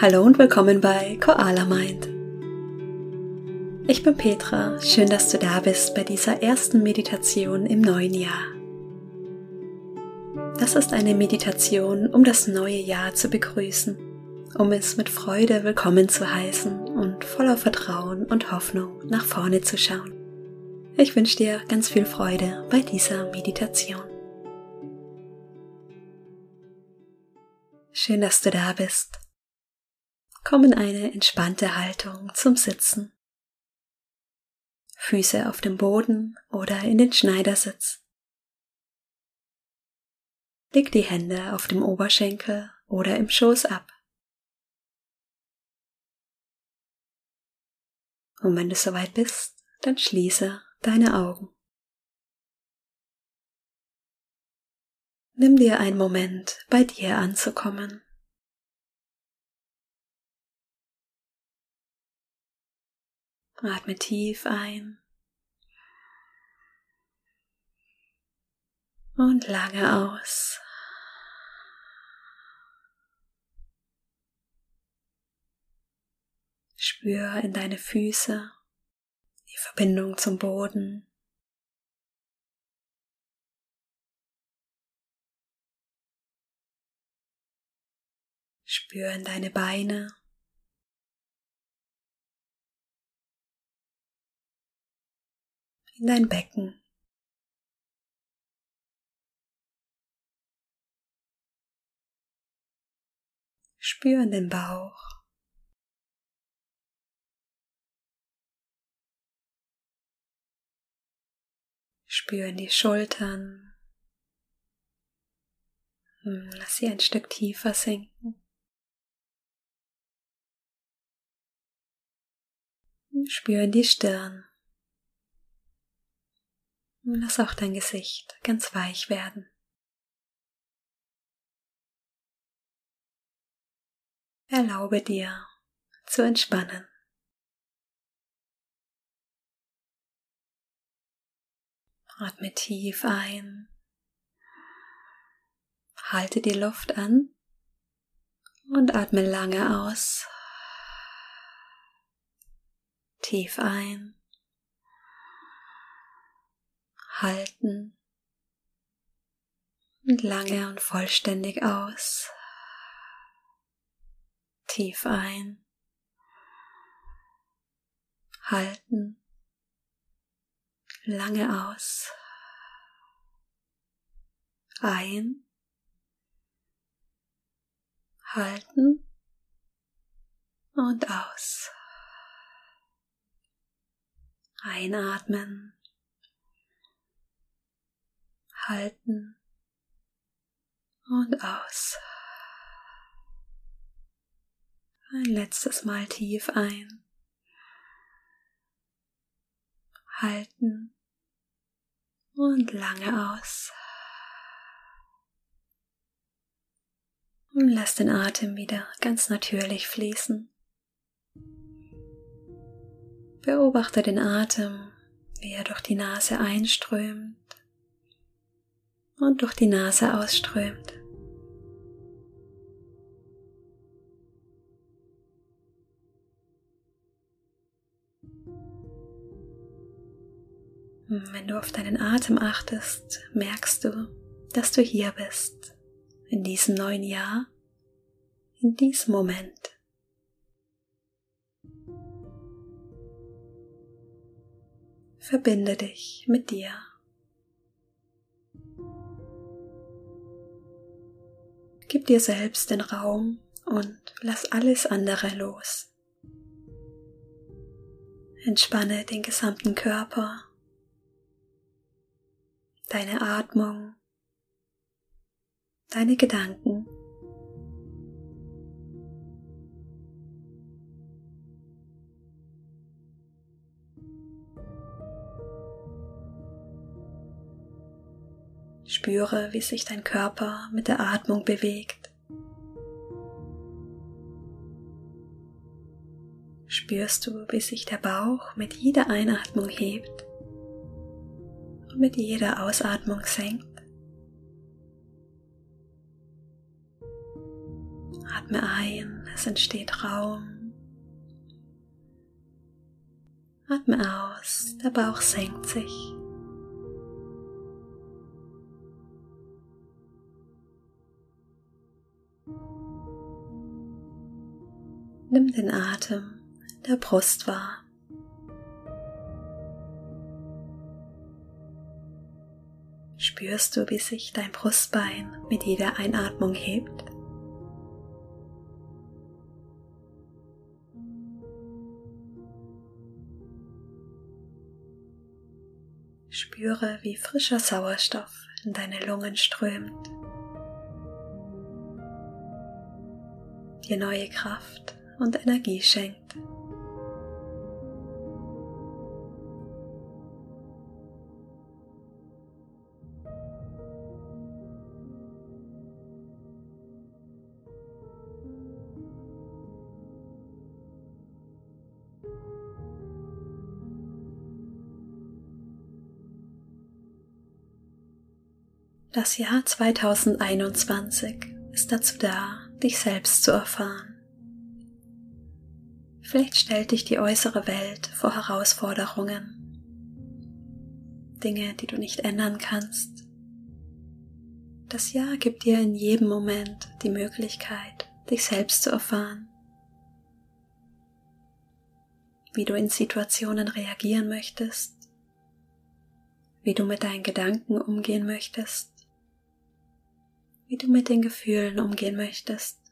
Hallo und willkommen bei Koala Mind. Ich bin Petra, schön, dass du da bist bei dieser ersten Meditation im neuen Jahr. Das ist eine Meditation, um das neue Jahr zu begrüßen, um es mit Freude willkommen zu heißen und voller Vertrauen und Hoffnung nach vorne zu schauen. Ich wünsche dir ganz viel Freude bei dieser Meditation. Schön, dass du da bist. Komm in eine entspannte Haltung zum Sitzen. Füße auf dem Boden oder in den Schneidersitz. Leg die Hände auf dem Oberschenkel oder im Schoß ab. Und wenn du soweit bist, dann schließe deine Augen. Nimm dir einen Moment, bei dir anzukommen. Atme tief ein und lange aus. Spür in deine Füße die Verbindung zum Boden. Spür in deine Beine. In dein Becken. Spür in den Bauch. Spür in die Schultern. Hm, lass sie ein Stück tiefer sinken. Spür in die Stirn. Lass auch dein Gesicht ganz weich werden. Erlaube dir zu entspannen. Atme tief ein. Halte die Luft an und atme lange aus. Tief ein. Halten. Und lange und vollständig aus. Tief ein. Halten. Lange aus. Ein. Halten. Und aus. Einatmen, halten und aus. Ein letztes Mal tief ein, halten und lange aus. Und lass den Atem wieder ganz natürlich fließen. Beobachte den Atem, wie er durch die Nase einströmt und durch die Nase ausströmt. Wenn du auf deinen Atem achtest, merkst du, dass du hier bist, in diesem neuen Jahr, in diesem Moment. Verbinde dich mit dir. Gib dir selbst den Raum und lass alles andere los. Entspanne den gesamten Körper, deine Atmung, deine Gedanken. Spüre, wie sich dein Körper mit der Atmung bewegt. Spürst du, wie sich der Bauch mit jeder Einatmung hebt und mit jeder Ausatmung senkt? Atme ein, es entsteht Raum. Atme aus, der Bauch senkt sich. Nimm den Atem der Brust wahr. Spürst du, wie sich dein Brustbein mit jeder Einatmung hebt? Spüre, wie frischer Sauerstoff in deine Lungen strömt, dir neue Kraft und Energie schenkt. Das Jahr 2021 ist dazu da, dich selbst zu erfahren. Vielleicht stellt dich die äußere Welt vor Herausforderungen, Dinge, die du nicht ändern kannst. Das Jahr gibt dir in jedem Moment die Möglichkeit, dich selbst zu erfahren, wie du in Situationen reagieren möchtest, wie du mit deinen Gedanken umgehen möchtest wie du mit den Gefühlen umgehen möchtest.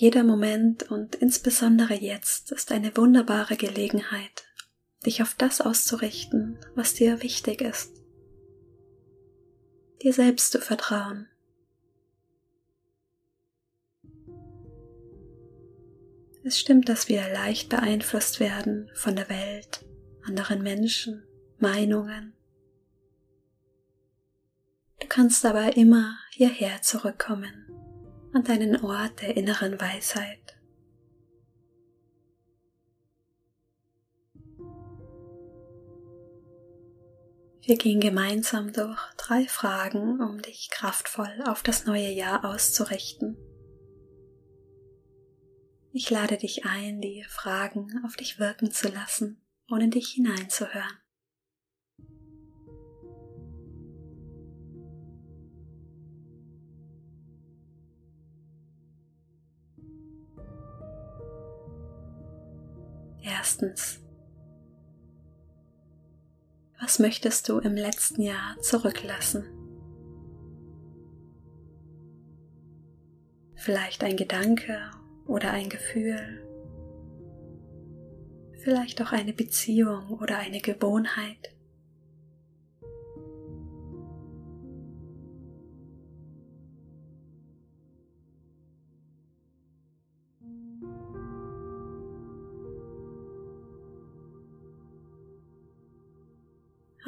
Jeder Moment und insbesondere jetzt ist eine wunderbare Gelegenheit, dich auf das auszurichten, was dir wichtig ist. Dir selbst zu vertrauen. Es stimmt, dass wir leicht beeinflusst werden von der Welt, anderen Menschen, Meinungen. Du kannst aber immer hierher zurückkommen, an deinen Ort der inneren Weisheit. Wir gehen gemeinsam durch drei Fragen, um dich kraftvoll auf das neue Jahr auszurichten. Ich lade dich ein, die Fragen auf dich wirken zu lassen, ohne dich hineinzuhören. Erstens. Was möchtest du im letzten Jahr zurücklassen? Vielleicht ein Gedanke oder ein Gefühl. Vielleicht auch eine Beziehung oder eine Gewohnheit.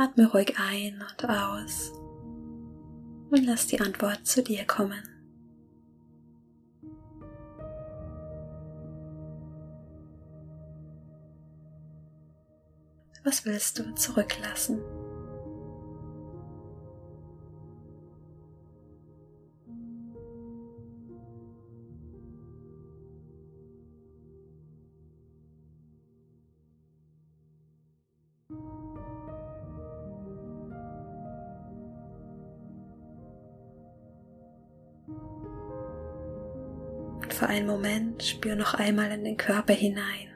Atme ruhig ein und aus und lass die Antwort zu dir kommen. Was willst du zurücklassen? Für einen Moment spür noch einmal in den Körper hinein.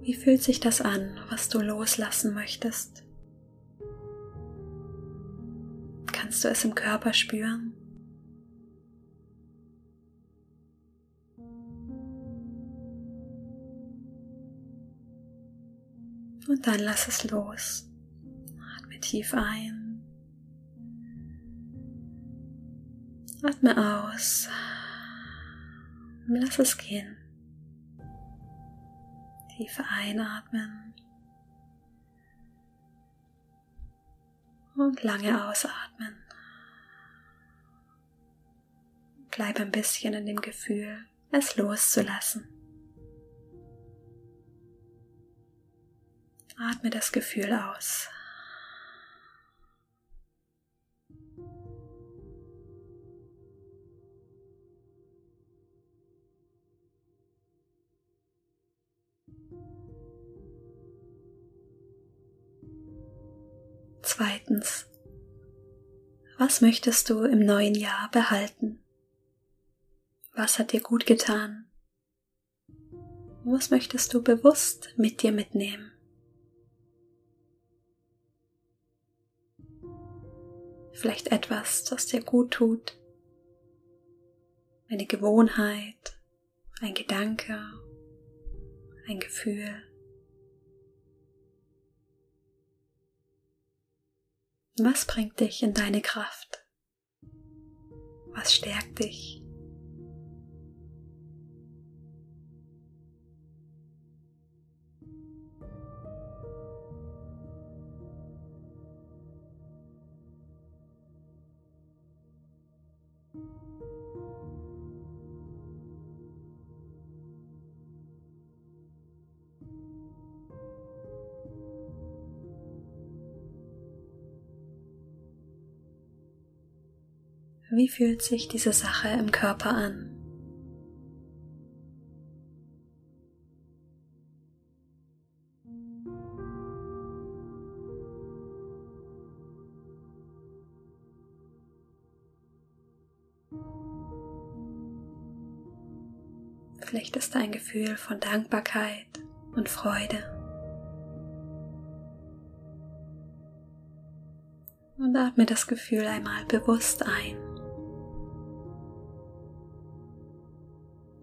Wie fühlt sich das an, was du loslassen möchtest? Kannst du es im Körper spüren? Und dann lass es los. Atme tief ein Atme aus. Lass es gehen. Tief einatmen. Und lange ausatmen. Bleib ein bisschen in dem Gefühl, es loszulassen. Atme das Gefühl aus. Zweitens, was möchtest du im neuen Jahr behalten? Was hat dir gut getan? Was möchtest du bewusst mit dir mitnehmen? Vielleicht etwas, das dir gut tut, eine Gewohnheit, ein Gedanke, ein Gefühl. Was bringt dich in deine Kraft? Was stärkt dich? Wie fühlt sich diese Sache im Körper an? Vielleicht ist ein Gefühl von Dankbarkeit und Freude. Und atme das Gefühl einmal bewusst ein.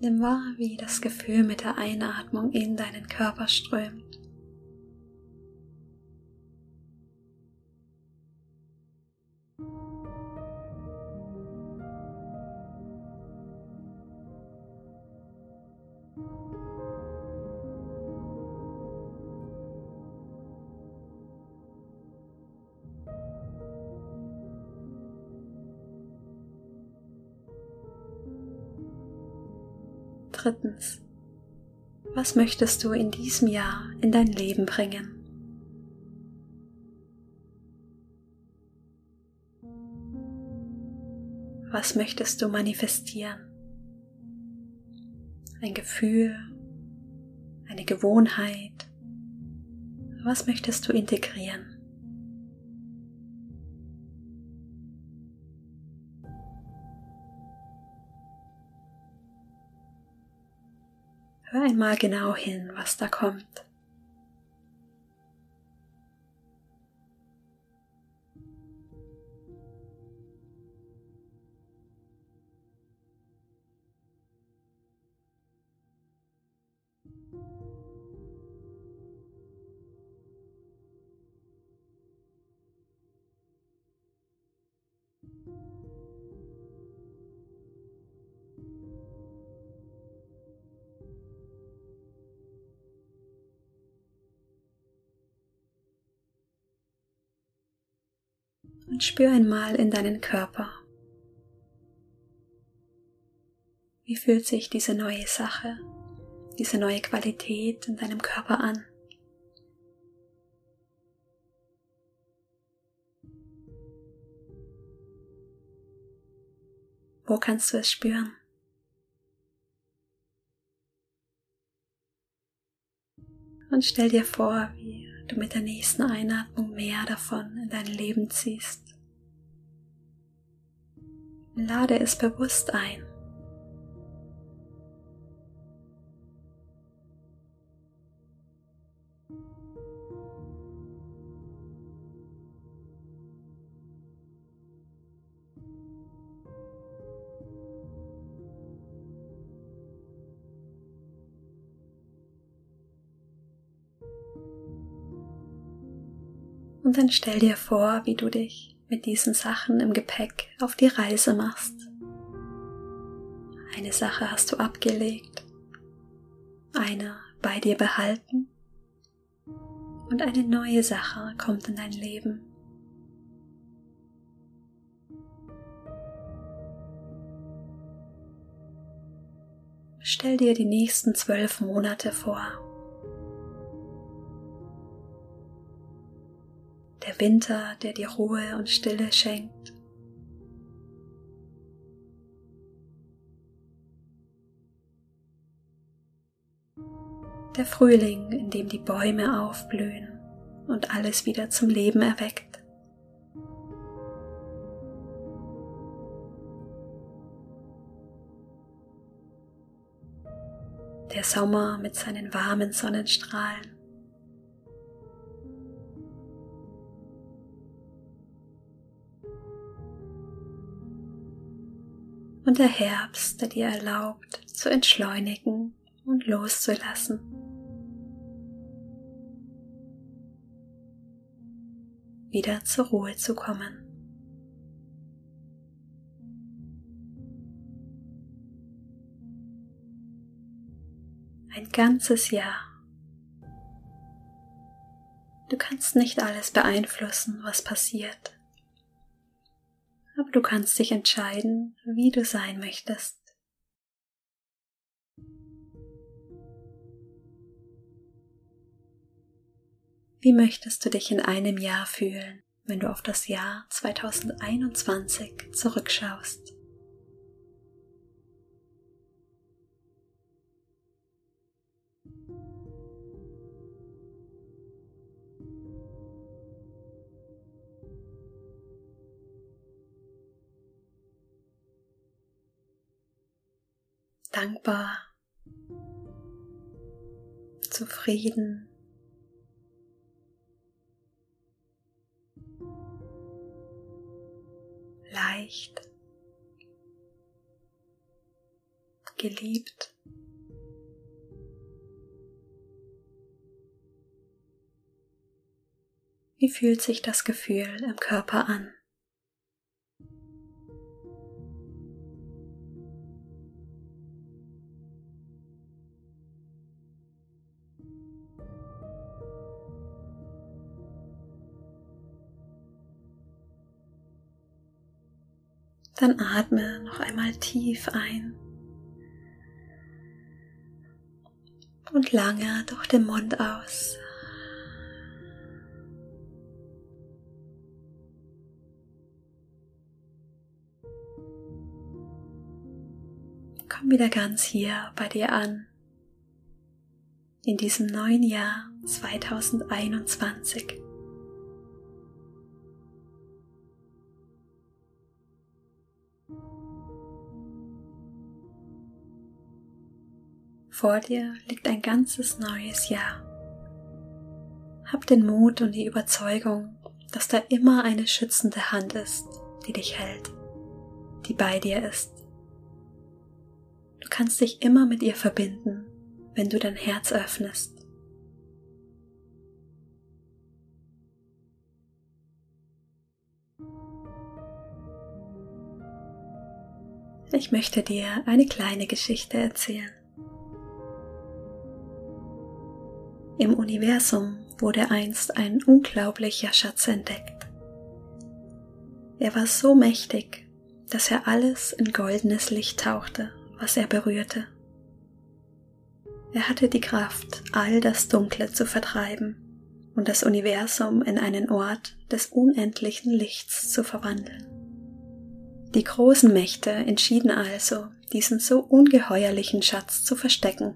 Nimm wahr, wie das Gefühl mit der Einatmung in deinen Körper strömt. Was möchtest du in diesem Jahr in dein Leben bringen? Was möchtest du manifestieren? Ein Gefühl, eine Gewohnheit? Was möchtest du integrieren? Hör einmal genau hin, was da kommt. Und spür einmal in deinen Körper. Wie fühlt sich diese neue Sache, diese neue Qualität in deinem Körper an? Wo kannst du es spüren? Und stell dir vor, wie du mit der nächsten Einatmung mehr davon in dein Leben ziehst. Lade es bewusst ein. Und dann stell dir vor, wie du dich mit diesen Sachen im Gepäck auf die Reise machst. Eine Sache hast du abgelegt, eine bei dir behalten und eine neue Sache kommt in dein Leben. Stell dir die nächsten zwölf Monate vor. Winter, der dir Ruhe und Stille schenkt. Der Frühling, in dem die Bäume aufblühen und alles wieder zum Leben erweckt. Der Sommer mit seinen warmen Sonnenstrahlen. Und der Herbst, der dir erlaubt, zu entschleunigen und loszulassen. Wieder zur Ruhe zu kommen. Ein ganzes Jahr. Du kannst nicht alles beeinflussen, was passiert. Aber du kannst dich entscheiden, wie du sein möchtest. Wie möchtest du dich in einem Jahr fühlen, wenn du auf das Jahr 2021 zurückschaust? Dankbar, zufrieden, leicht, geliebt. Wie fühlt sich das Gefühl im Körper an? Dann atme noch einmal tief ein und lange durch den Mund aus. Komm wieder ganz hier bei dir an, in diesem neuen Jahr 2021. Vor dir liegt ein ganzes neues Jahr. Hab den Mut und die Überzeugung, dass da immer eine schützende Hand ist, die dich hält, die bei dir ist. Du kannst dich immer mit ihr verbinden, wenn du dein Herz öffnest. Ich möchte dir eine kleine Geschichte erzählen. Im Universum wurde einst ein unglaublicher Schatz entdeckt. Er war so mächtig, dass er alles in goldenes Licht tauchte, was er berührte. Er hatte die Kraft, all das Dunkle zu vertreiben und das Universum in einen Ort des unendlichen Lichts zu verwandeln. Die großen Mächte entschieden also, diesen so ungeheuerlichen Schatz zu verstecken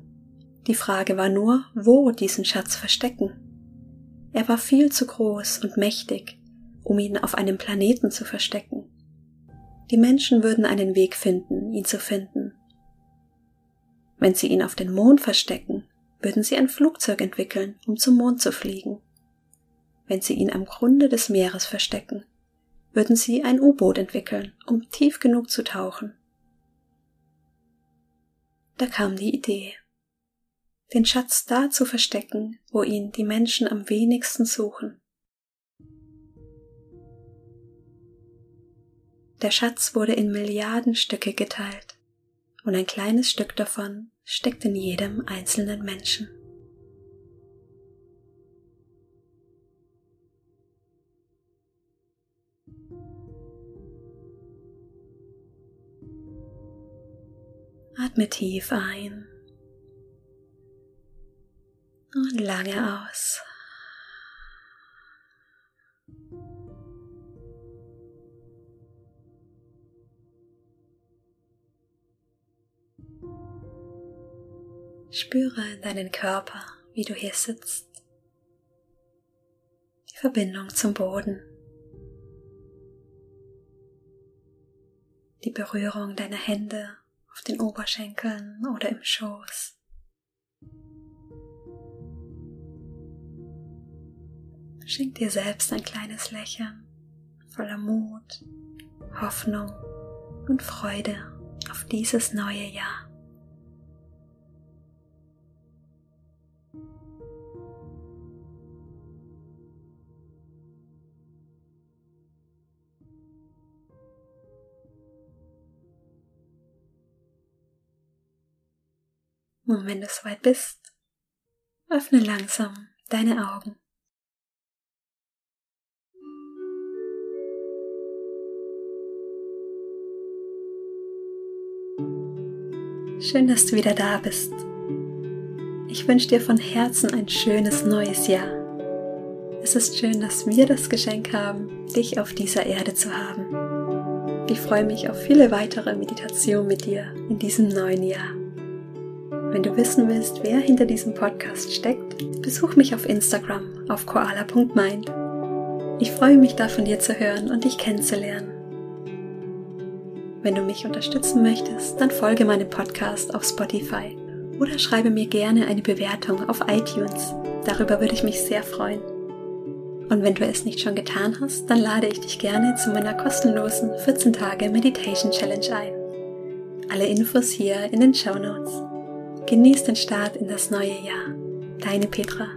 die Frage war nur, wo diesen Schatz verstecken. Er war viel zu groß und mächtig, um ihn auf einem Planeten zu verstecken. Die Menschen würden einen Weg finden, ihn zu finden. Wenn sie ihn auf den Mond verstecken, würden sie ein Flugzeug entwickeln, um zum Mond zu fliegen. Wenn sie ihn am Grunde des Meeres verstecken, würden sie ein U-Boot entwickeln, um tief genug zu tauchen. Da kam die Idee den Schatz da zu verstecken, wo ihn die Menschen am wenigsten suchen. Der Schatz wurde in Milliarden Stücke geteilt und ein kleines Stück davon steckt in jedem einzelnen Menschen. Atme tief ein und lange aus. Spüre deinen Körper, wie du hier sitzt. Die Verbindung zum Boden. Die Berührung deiner Hände auf den Oberschenkeln oder im Schoß. Schenk dir selbst ein kleines Lächeln voller Mut, Hoffnung und Freude auf dieses neue Jahr. Und wenn du soweit bist, öffne langsam deine Augen. Schön, dass du wieder da bist. Ich wünsche dir von Herzen ein schönes neues Jahr. Es ist schön, dass wir das Geschenk haben, dich auf dieser Erde zu haben. Ich freue mich auf viele weitere Meditationen mit dir in diesem neuen Jahr. Wenn du wissen willst, wer hinter diesem Podcast steckt, besuch mich auf Instagram auf koala.mind. Ich freue mich da von dir zu hören und dich kennenzulernen. Wenn du mich unterstützen möchtest, dann folge meinem Podcast auf Spotify oder schreibe mir gerne eine Bewertung auf iTunes. Darüber würde ich mich sehr freuen. Und wenn du es nicht schon getan hast, dann lade ich dich gerne zu meiner kostenlosen 14 Tage Meditation Challenge ein. Alle Infos hier in den Show Notes. Genieß den Start in das neue Jahr. Deine Petra.